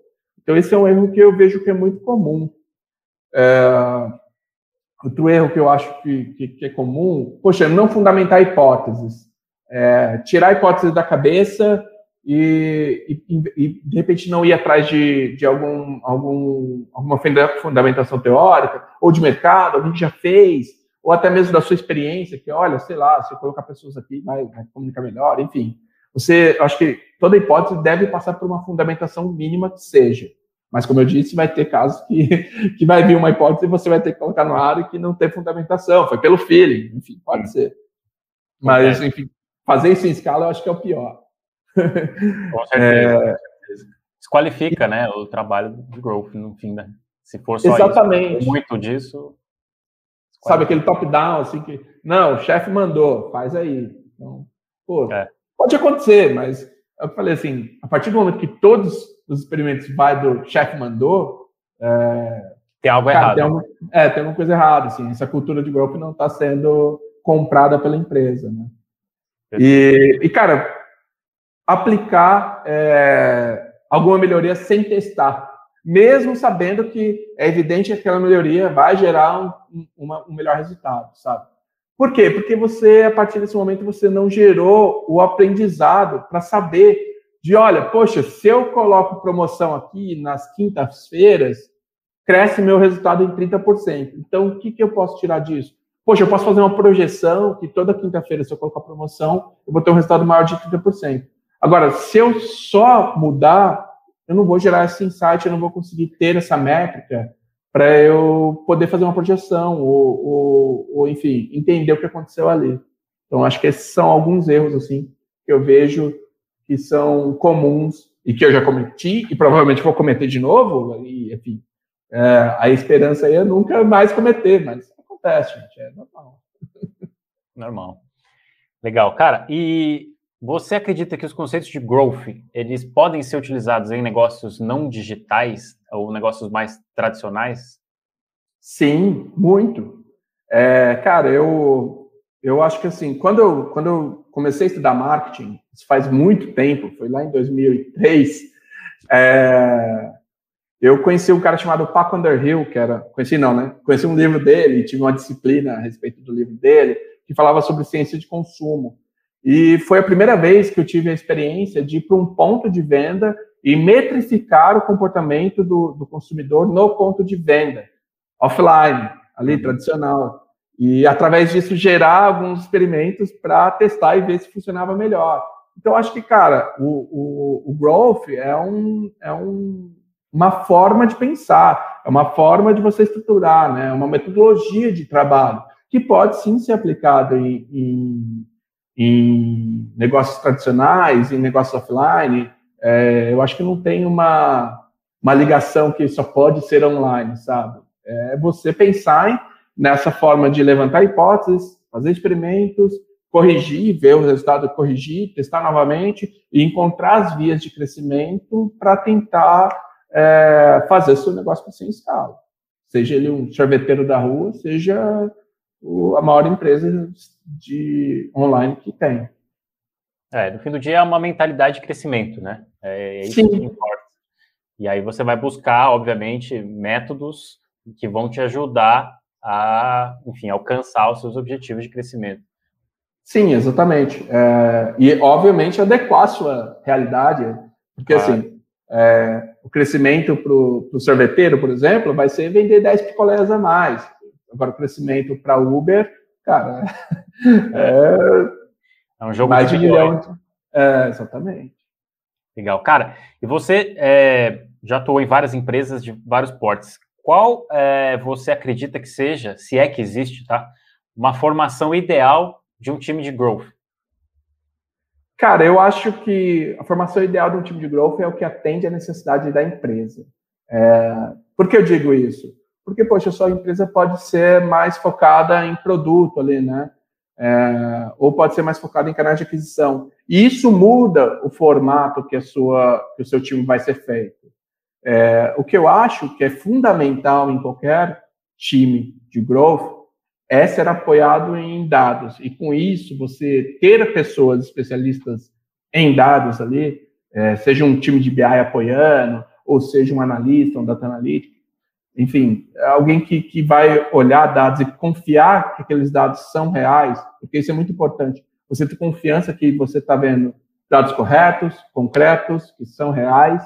Então, esse é um erro que eu vejo que é muito comum. É... Outro erro que eu acho que, que, que, é comum, poxa, não fundamentar hipóteses. É, tirar a hipótese da cabeça e, e, e, de repente não ir atrás de, de algum, algum, alguma fundamentação teórica ou de mercado, alguém que já fez, ou até mesmo da sua experiência, que olha, sei lá, se eu colocar pessoas aqui vai, vai comunicar melhor, enfim. Você, acho que toda hipótese deve passar por uma fundamentação mínima que seja. Mas, como eu disse, vai ter casos que, que vai vir uma hipótese e você vai ter que colocar no ar e que não tem fundamentação, foi pelo feeling, enfim, pode ser. Mas, enfim, fazer isso em escala eu acho que é o pior. Com certeza. É... Desqualifica, né, o trabalho de growth, no fim, né? Se for só Exatamente. Isso, muito disso. Sabe aquele top-down, assim, que. Não, o chefe mandou, faz aí. Então, pô, é. pode acontecer, mas eu falei assim: a partir do momento que todos os experimentos vai do chefe mandou. É, tem algo cara, errado. Tem algum, é, tem alguma coisa errada, assim. Essa cultura de growth não está sendo comprada pela empresa, né? E, e cara, aplicar é, alguma melhoria sem testar, mesmo sabendo que é evidente que aquela melhoria vai gerar um, uma, um melhor resultado, sabe? Por quê? Porque você, a partir desse momento, você não gerou o aprendizado para saber de, olha, poxa, se eu coloco promoção aqui nas quintas-feiras, cresce meu resultado em 30%. Então, o que, que eu posso tirar disso? Poxa, eu posso fazer uma projeção que toda quinta-feira, se eu colocar promoção, eu vou ter um resultado maior de 30%. Agora, se eu só mudar, eu não vou gerar esse insight, eu não vou conseguir ter essa métrica para eu poder fazer uma projeção ou, ou, ou, enfim, entender o que aconteceu ali. Então, acho que esses são alguns erros, assim, que eu vejo que são comuns e que eu já cometi e provavelmente vou cometer de novo, e, enfim, é, a esperança aí é nunca mais cometer, mas acontece, gente, é normal. Normal. Legal, cara. E Você acredita que os conceitos de growth, eles podem ser utilizados em negócios não digitais ou negócios mais tradicionais? Sim, muito. É, cara, eu, eu acho que assim, quando eu, quando eu comecei a estudar marketing, isso faz muito tempo, foi lá em 2003, é, eu conheci um cara chamado Paco Underhill, que era, conheci não, né? Conheci um livro dele, tive uma disciplina a respeito do livro dele, que falava sobre ciência de consumo. E foi a primeira vez que eu tive a experiência de ir para um ponto de venda e metrificar o comportamento do, do consumidor no ponto de venda, offline, ali, uhum. tradicional. E, através disso, gerar alguns experimentos para testar e ver se funcionava melhor. Então, acho que, cara, o, o, o growth é, um, é um, uma forma de pensar, é uma forma de você estruturar, né? É uma metodologia de trabalho que pode sim ser aplicada em, em, em negócios tradicionais, em negócios offline. É, eu acho que não tem uma, uma ligação que só pode ser online, sabe? É você pensar em, nessa forma de levantar hipóteses, fazer experimentos, corrigir, ver o resultado, corrigir, testar novamente e encontrar as vias de crescimento para tentar é, fazer seu negócio crescer em escala. Seja ele um sorveteiro da rua, seja o, a maior empresa de online que tem. É, no fim do dia é uma mentalidade de crescimento, né? É, é isso Sim. que importa. E aí você vai buscar, obviamente, métodos que vão te ajudar a, enfim, alcançar os seus objetivos de crescimento. Sim, exatamente. É, e, obviamente, adequar a sua realidade, porque, assim, é, o crescimento para o sorveteiro, por exemplo, vai ser vender 10 picolés a mais. Agora, o crescimento para Uber, cara, é, é um jogo mais de milhão. É, exatamente. Legal. Cara, e você é, já atuou em várias empresas de vários portes. Qual é, você acredita que seja, se é que existe, tá? Uma formação ideal de um time de growth? Cara, eu acho que a formação ideal de um time de growth é o que atende à necessidade da empresa. É, por que eu digo isso? Porque, poxa, a sua empresa pode ser mais focada em produto ali, né? É, ou pode ser mais focada em canais de aquisição. E isso muda o formato que, a sua, que o seu time vai ser feito. É, o que eu acho que é fundamental em qualquer time de growth é ser apoiado em dados. E com isso, você ter pessoas especialistas em dados ali, é, seja um time de BI apoiando, ou seja um analista, um data analytics, enfim, alguém que, que vai olhar dados e confiar que aqueles dados são reais, porque isso é muito importante. Você ter confiança que você está vendo dados corretos, concretos, que são reais,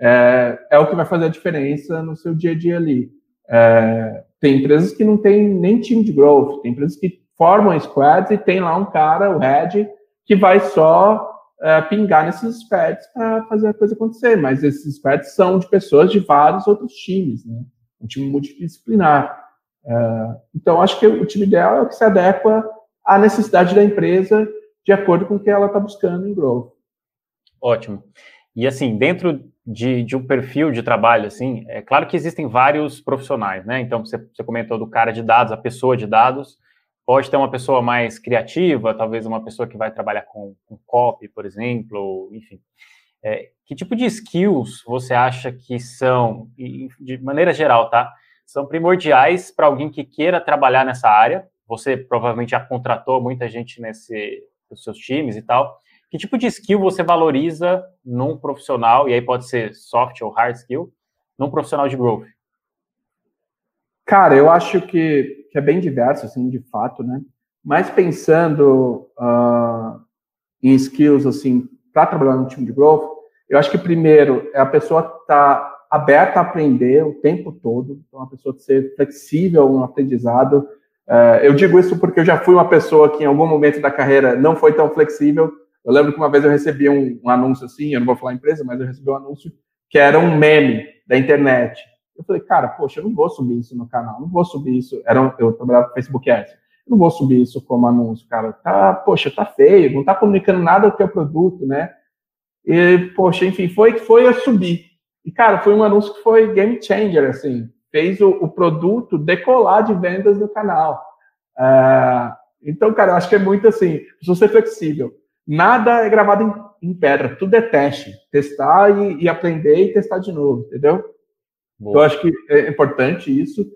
é, é, o que vai fazer a diferença no seu dia a dia ali. É, tem empresas que não tem nem time de growth, tem empresas que formam squads e tem lá um cara, o head, que vai só é, pingar nesses squads para fazer a coisa acontecer. Mas esses squads são de pessoas de vários outros times, né? Um time multidisciplinar. É, então, acho que o time ideal é o que se adequa à necessidade da empresa de acordo com o que ela está buscando em growth. Ótimo. E assim, dentro de, de, um perfil de trabalho, assim, é claro que existem vários profissionais, né? Então, você, você comentou do cara de dados, a pessoa de dados, pode ter uma pessoa mais criativa, talvez uma pessoa que vai trabalhar com, com copy, por exemplo, ou, enfim. É, que tipo de skills você acha que são, de maneira geral, tá? São primordiais para alguém que queira trabalhar nessa área. Você provavelmente já contratou muita gente nesse, nos seus times e tal. Que tipo de skill você valoriza num profissional, e aí pode ser soft ou hard skill, num profissional de growth? Cara, eu acho que, que é bem diverso, assim, de fato, né? Mas pensando uh, em skills, assim, para trabalhar no time de growth, eu acho que primeiro é a pessoa estar tá aberta a aprender o tempo todo, então a pessoa ser flexível no aprendizado. Uh, eu digo isso porque eu já fui uma pessoa que em algum momento da carreira não foi tão flexível eu lembro que uma vez eu recebi um, um anúncio assim, eu não vou falar empresa, mas eu recebi um anúncio que era um meme da internet. Eu falei, cara, poxa, eu não vou subir isso no canal, não vou subir isso. Era um, eu trabalhava no Facebook Ads. Eu não vou subir isso como anúncio, cara. Tá, poxa, tá feio, não tá comunicando nada do é produto, né? E, poxa, enfim, foi que foi eu subir. E, cara, foi um anúncio que foi game changer, assim. Fez o, o produto decolar de vendas no canal. Uh, então, cara, eu acho que é muito assim, preciso ser flexível. Nada é gravado em, em pedra, tudo é teste. Testar e, e, aprender e testar de novo, entendeu? Boa. Eu acho que é importante isso.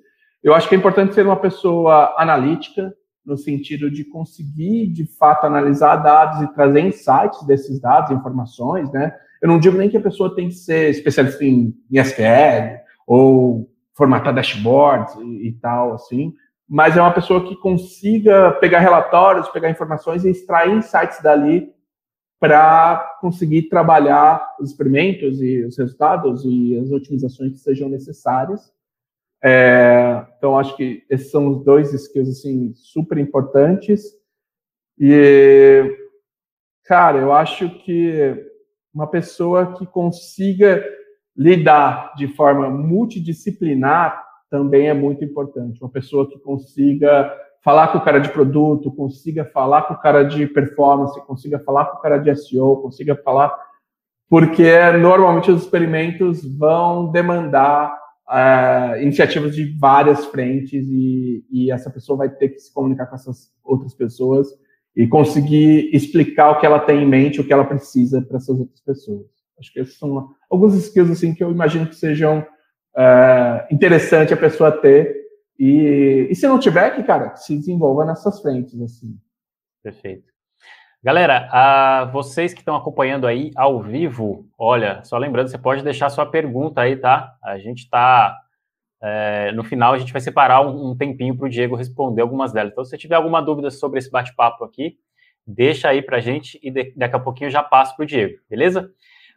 Eu acho que é importante ser uma pessoa analítica, no sentido de conseguir, de fato, analisar dados e trazer insights desses dados, informações, né? Eu não digo nem que a pessoa tem que ser especialista em, em SQL ou formatar dashboards e, e tal, assim, mas é uma pessoa que consiga pegar relatórios, pegar informações e extrair insights dali para conseguir trabalhar os experimentos e os resultados e as otimizações que sejam necessárias. É, então, acho que esses são os dois skills assim, super importantes. E, cara, eu acho que uma pessoa que consiga lidar de forma multidisciplinar também é muito importante. Uma pessoa que consiga falar com o cara de produto, consiga falar com o cara de performance, consiga falar com o cara de SEO, consiga falar. Porque normalmente os experimentos vão demandar uh, iniciativas de várias frentes e, e essa pessoa vai ter que se comunicar com essas outras pessoas e conseguir explicar o que ela tem em mente, o que ela precisa para essas outras pessoas. Acho que esses são alguns skills assim que eu imagino que sejam é, interessante a pessoa ter. E, e se não tiver, que, cara, se desenvolva nessas frentes, assim. Perfeito. Galera, a vocês que estão acompanhando aí ao vivo, olha, só lembrando, você pode deixar sua pergunta aí, tá? A gente está é, no final a gente vai separar um, um tempinho para o Diego responder algumas delas. Então, se você tiver alguma dúvida sobre esse bate-papo aqui, deixa aí para a gente e de, daqui a pouquinho eu já passo para o Diego, beleza?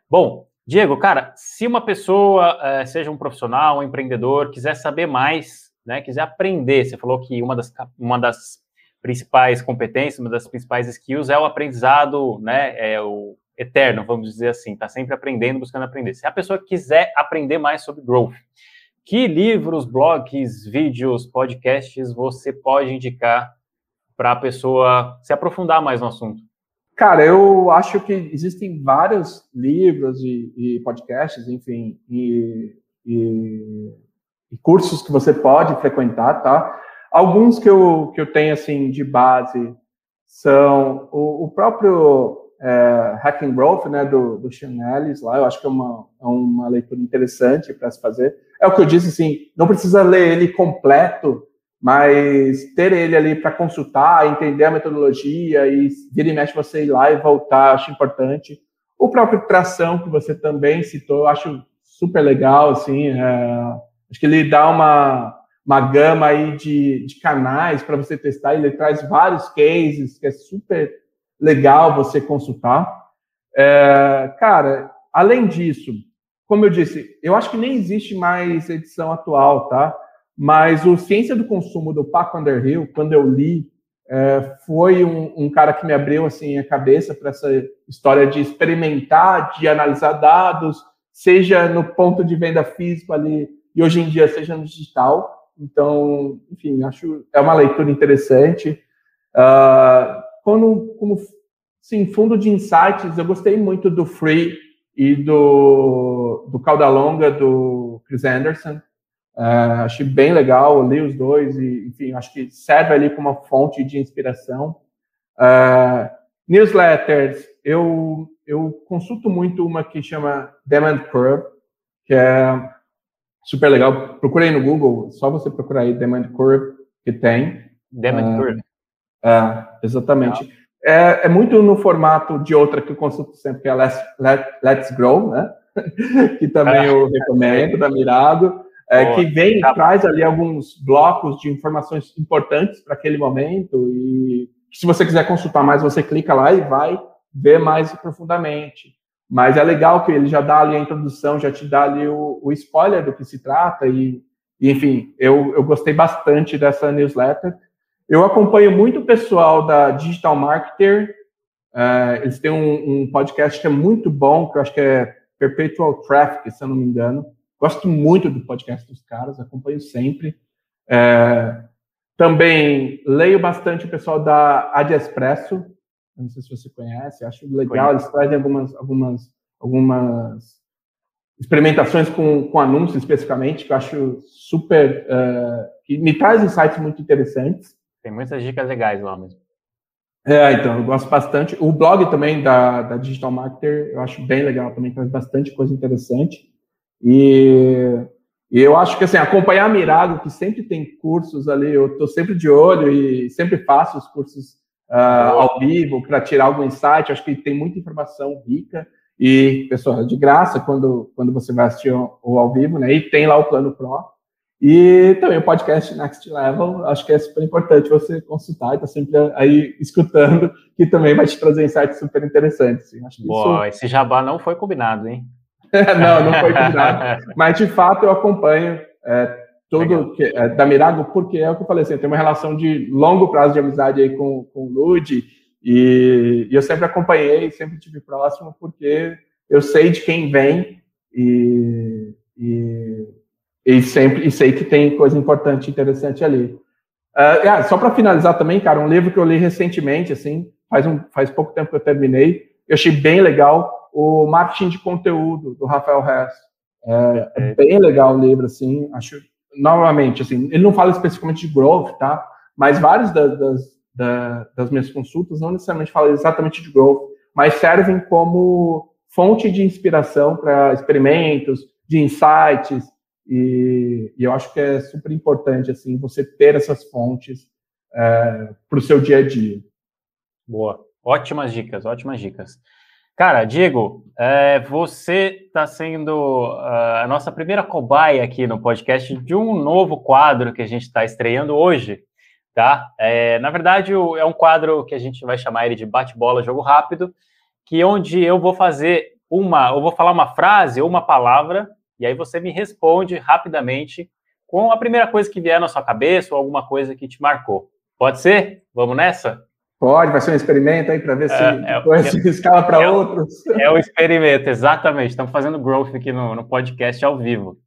Bom, Diego, cara, se uma pessoa, é, seja um profissional, um empreendedor, quiser saber mais, né, quiser aprender, você falou que uma das, uma das principais competências, uma das principais skills é o aprendizado, né, é o eterno, vamos dizer assim, está sempre aprendendo, buscando aprender. Se a pessoa quiser aprender mais sobre growth, que livros, blogs, vídeos, podcasts você pode indicar para a pessoa se aprofundar mais no assunto? Cara, eu acho que existem vários livros e, e podcasts, enfim, e, e, e, cursos que você pode frequentar, tá? Alguns que eu, que eu tenho, assim, de base são o, o próprio é, Hacking Growth, né, do, do Sean Ellis lá, eu acho que é uma, é uma leitura interessante para se fazer. É o que eu disse, assim, não precisa ler ele completo, mas ter ele ali para consultar, entender a metodologia e vira e mexe você ir lá e voltar, acho importante. O próprio tração que você também citou, acho super legal, assim, é, acho que ele dá uma, uma gama aí de, de canais para você testar, ele traz vários cases que é super legal você consultar. É, cara, além disso, como eu disse, eu acho que nem existe mais edição atual, tá? Mas o Ciência do Consumo do Paco Underhill, quando eu li, é, foi um, um, cara que me abriu assim a cabeça para essa história de experimentar, de analisar dados, seja no ponto de venda físico ali e hoje em dia seja no digital. Então, enfim, acho é uma leitura interessante. Uh, como sim, fundo de insights, eu gostei muito do Free e do, do Cauda Longa do Chris Anderson. Uh, achei bem legal, li os dois e, enfim, acho que serve ali como uma fonte de inspiração. Uh, newsletters, eu, eu consulto muito uma que chama Demand Curve, que é super legal. Procurei no Google, só você procurar aí Demand Curve, que tem. Demand uh, Curve. É, exatamente. É, é, muito no formato de outra que eu consulto sempre, que é Let's, Let, Let's Grow, né? que também eu recomendo, da Mirado é, que vem tá. traz ali alguns blocos de informações importantes para aquele momento e se você quiser consultar mais, você clica lá e vai ver mais profundamente. Mas é legal que ele já dá ali a introdução, já te dá ali o, o spoiler do que se trata e, e enfim, eu, eu gostei bastante dessa newsletter. Eu acompanho muito o pessoal da Digital Marketer, uh, eles têm um, um podcast que é muito bom, que eu acho que é Perpetual Traffic, se eu não me engano, Gosto muito do podcast dos caras, acompanho sempre. É, também leio bastante o pessoal da Ad Expresso, não sei se você conhece, acho legal, eles trazem algumas, algumas, algumas experimentações com, com anúncios especificamente, que eu acho super, uh, que me traz insights muito interessantes. Tem muitas dicas legais lá mesmo. É, então, eu gosto bastante. O blog também da, da Digital Marketer eu acho bem legal, também faz bastante coisa interessante. E, e eu acho que, assim, acompanhar a Mirago, que sempre tem cursos ali, eu estou sempre de olho e sempre faço os cursos uh, ao vivo para tirar algum insight. Acho que tem muita informação rica. E, pessoal, de graça quando, quando você vai assistir o ao vivo, né? E tem lá o Plano Pro. E também o podcast Next Level, acho que é super importante você consultar e estar tá sempre aí escutando, que também vai te trazer insights super interessantes. Acho Boa, isso... esse jabá não foi combinado, hein? não, não foi combinado. Mas, de fato, eu acompanho é, tudo que, é, da Mirago, porque é o que eu falei, assim, eu tenho uma relação de longo prazo de amizade aí com, com o Lud, e, e eu sempre acompanhei, sempre tive próximo, porque eu sei de quem vem e, e e sempre e sei que tem coisa importante, interessante ali. Uh, só para finalizar também, cara, um livro que eu li recentemente, assim, faz, um, faz pouco tempo que eu terminei, eu achei bem legal, o Marketing de Conteúdo, do Rafael Hess. É, é bem legal o livro, assim, acho, novamente, assim, ele não fala especificamente de growth, tá? Mas vários das, das, das minhas consultas não necessariamente falam exatamente de growth, mas servem como fonte de inspiração para experimentos, de insights, e, e, eu acho que é super importante assim você ter essas fontes é, para o seu dia a dia. Boa, ótimas dicas, ótimas dicas. Cara, Diego, é, você está sendo uh, a nossa primeira cobaia aqui no podcast de um novo quadro que a gente está estreando hoje, tá? É, na verdade, é um quadro que a gente vai chamar ele de bate-bola, jogo rápido, que onde eu vou fazer uma, eu vou falar uma frase ou uma palavra e aí você me responde rapidamente com a primeira coisa que vier na sua cabeça ou alguma coisa que te marcou. Pode ser? Vamos nessa? Pode, vai ser um experimento aí para ver se é, depois é, escala para é, outros. É o um experimento, exatamente. Estamos fazendo growth aqui no, no podcast ao vivo.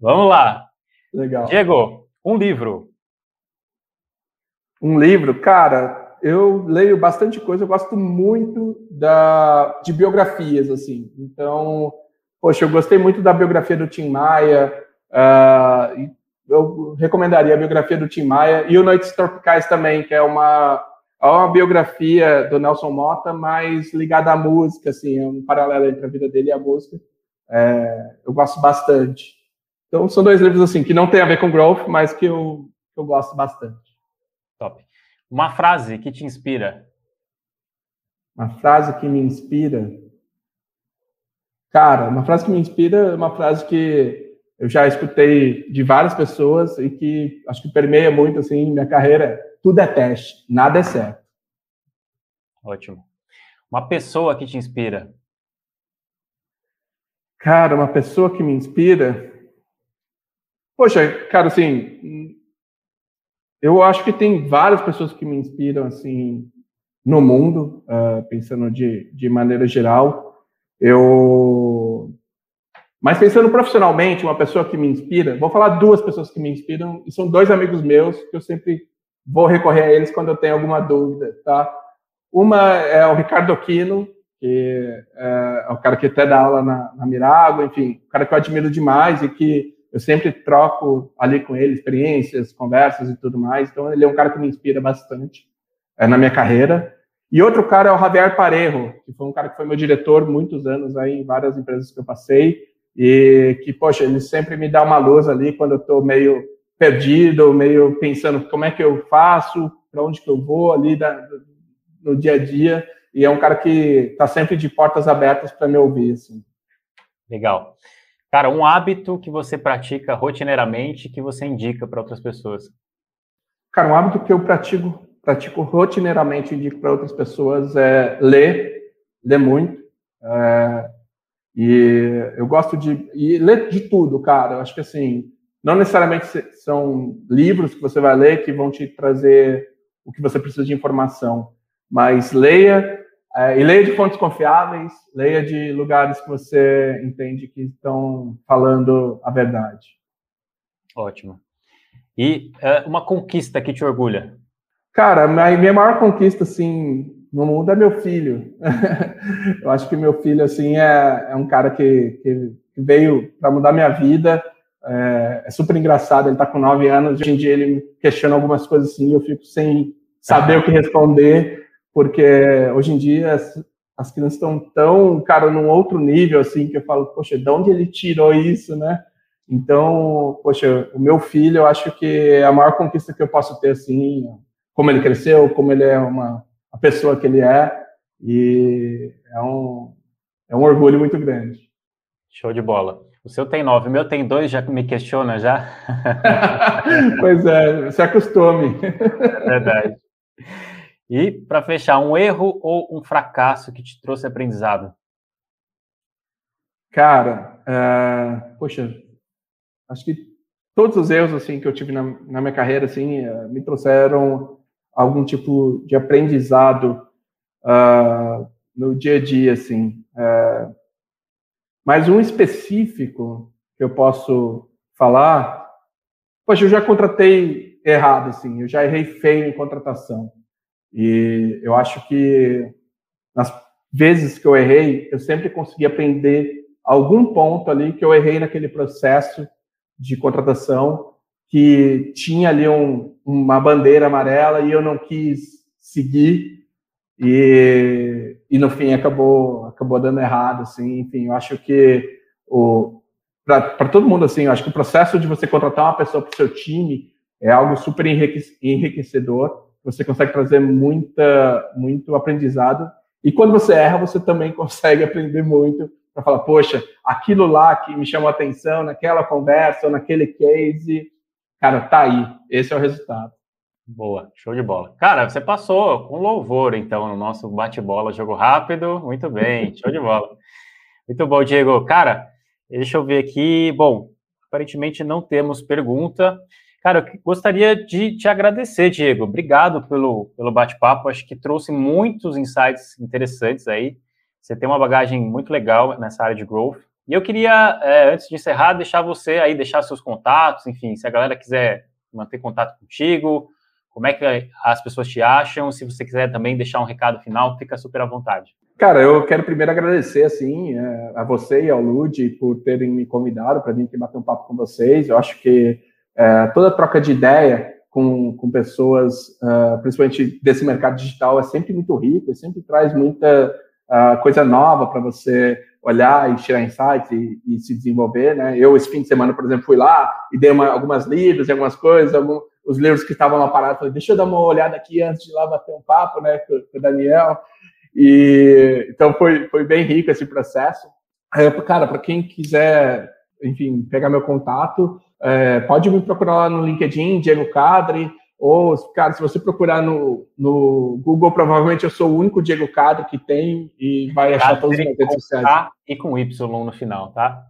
Vamos lá. Legal. Diego, um livro. Um livro, cara, eu leio bastante coisa, eu gosto muito da, de biografias, assim. Então, Poxa, eu gostei muito da biografia do Tim Maia. Uh, eu recomendaria a biografia do Tim Maia e o Noites Tropicais também, que é uma, uma biografia do Nelson Mota, mas ligada à música, assim, é um paralelo entre a vida dele e a música. É, eu gosto bastante. Então, são dois livros assim que não tem a ver com growth, mas que eu, que eu gosto bastante. Top. Uma frase que te inspira? Uma frase que me inspira. Cara, uma frase que me inspira é uma frase que eu já escutei de várias pessoas e que acho que permeia muito assim minha carreira. Tudo é teste, nada é certo. Ótimo. Uma pessoa que te inspira? Cara, uma pessoa que me inspira. Poxa, cara, assim, eu acho que tem várias pessoas que me inspiram assim no mundo, uh, pensando de, de maneira geral. Eu. Mas pensando profissionalmente, uma pessoa que me inspira, vou falar duas pessoas que me inspiram, e são dois amigos meus que eu sempre vou recorrer a eles quando eu tenho alguma dúvida, tá? Uma é o Ricardo Aquino, que é, é o cara que até dá aula na, na Mirago, enfim, um cara que eu admiro demais e que eu sempre troco ali com ele experiências, conversas e tudo mais. Então, ele é um cara que me inspira bastante é, na minha carreira. E outro cara é o Javier Parejo, que foi um cara que foi meu diretor muitos anos aí em várias empresas que eu passei, e que, poxa, ele sempre me dá uma luz ali quando eu estou meio perdido, meio pensando como é que eu faço, para onde que eu vou ali da, no dia a dia, e é um cara que está sempre de portas abertas para me ouvir, assim. Legal. Cara, um hábito que você pratica rotineiramente que você indica para outras pessoas? Cara, um hábito que eu pratico pratico rotineiramente, indico para outras pessoas, é ler, ler muito. É, e eu gosto de e ler de tudo, cara. Eu acho que assim, não necessariamente são livros que você vai ler que vão te trazer o que você precisa de informação, mas leia é, e leia de fontes confiáveis, leia de lugares que você entende que estão falando a verdade. Ótimo. E é, uma conquista que te orgulha? Cara, minha maior conquista, assim, no mundo é meu filho. eu acho que meu filho, assim, é, é um cara que, que veio para mudar minha vida. É, é, super engraçado, ele está com nove anos. Hoje em dia ele questiona algumas coisas assim, eu fico sem saber o que responder. porque hoje em dia as, as crianças estão tão, cara, num outro nível, assim, que eu falo, poxa, de onde ele tirou isso, né? Então, poxa, o meu filho, eu acho que é a maior conquista que eu posso ter, assim, como ele cresceu, como ele é uma a pessoa que ele é, e é um, é um orgulho muito grande. Show de bola. O seu tem nove, o meu tem dois, já me questiona já? pois é, se acostume. Verdade. E, para fechar, um erro ou um fracasso que te trouxe aprendizado? Cara, uh, poxa, acho que todos os erros assim que eu tive na, na minha carreira assim uh, me trouxeram algum tipo de aprendizado uh, no dia a dia assim. Mas um específico que eu posso falar, poxa, eu já contratei errado assim, eu já errei feio em contratação. E eu acho que nas vezes que eu errei, eu sempre consegui aprender algum ponto ali que eu errei naquele processo de contratação que tinha ali um, uma bandeira amarela e eu não quis seguir e, e no fim acabou acabou dando errado assim enfim eu acho que o para todo mundo assim eu acho que o processo de você contratar uma pessoa para o seu time é algo super enriquecedor você consegue trazer muita, muito aprendizado. E quando você erra, você também consegue aprender muito para falar, poxa, aquilo lá que me chamou atenção naquela conversa, ou naquele case, cara, tá aí. Esse é o resultado. Boa, show de bola. Cara, você passou com louvor, então, no nosso bate-bola, jogo rápido. Muito bem, show de bola. Muito bom, Diego. Cara, deixa eu ver aqui. Bom, aparentemente não temos pergunta. Cara, eu gostaria de te agradecer, Diego. Obrigado pelo, pelo bate-papo. Acho que trouxe muitos insights interessantes aí. Você tem uma bagagem muito legal nessa área de growth. E eu queria, é, antes de encerrar, deixar você aí, deixar seus contatos, enfim, se a galera quiser manter contato contigo, como é que as pessoas te acham, se você quiser também deixar um recado final, fica super à vontade. Cara, eu quero primeiro agradecer, assim, é, a você e ao Lud por terem me convidado para vir aqui bater um papo com vocês. Eu acho que é, toda troca de ideia com, com pessoas, uh, principalmente desse mercado digital, é sempre muito rico, sempre traz muita uh, coisa nova para você olhar e tirar insights e, e, se desenvolver, né? Eu, esse fim de semana, por exemplo, fui lá e dei uma, algumas livros e algumas coisas, algum, os livros que estavam lá parados, falei, deixa eu dar uma olhada aqui antes de lá bater um papo, né, com, com o Daniel. E, então, foi, foi bem rico esse processo. É, cara, para quem quiser, enfim, pegar meu contato, é, pode me procurar lá no LinkedIn, Diego Cadre, ou, cara, se você procurar no, no Google, provavelmente eu sou o único Diego Cadre que tem e vai achar todas as redes sociais. K e com Y no final, tá?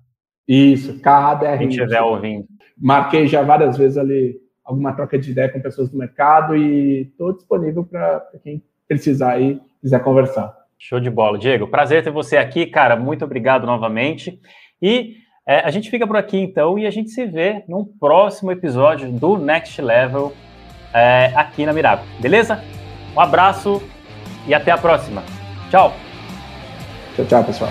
Isso, KADR. Quem estiver ouvindo. Marquei já várias vezes ali alguma troca de ideia com pessoas do mercado e estou disponível para quem precisar aí, quiser conversar. Show de bola. Diego, prazer ter você aqui, cara. Muito obrigado novamente. E é, a gente fica por aqui então e a gente se vê num próximo episódio do Next Level é, aqui na Mirago, beleza? Um abraço e até a próxima. Tchau. Tchau, tchau, pessoal.